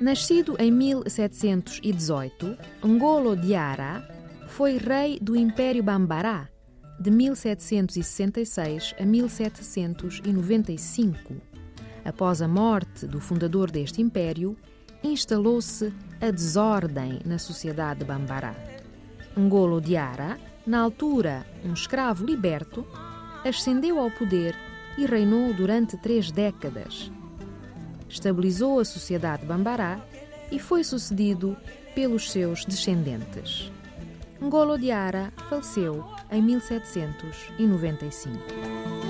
Nascido em 1718, Ngolo Diarra foi rei do Império Bambará de 1766 a 1795. Após a morte do fundador deste império, instalou-se a desordem na sociedade Bambará. Ngolo Diarra, na altura um escravo liberto, ascendeu ao poder e reinou durante três décadas. Estabilizou a sociedade Bambará e foi sucedido pelos seus descendentes. Ngolo Diarra faleceu em 1795.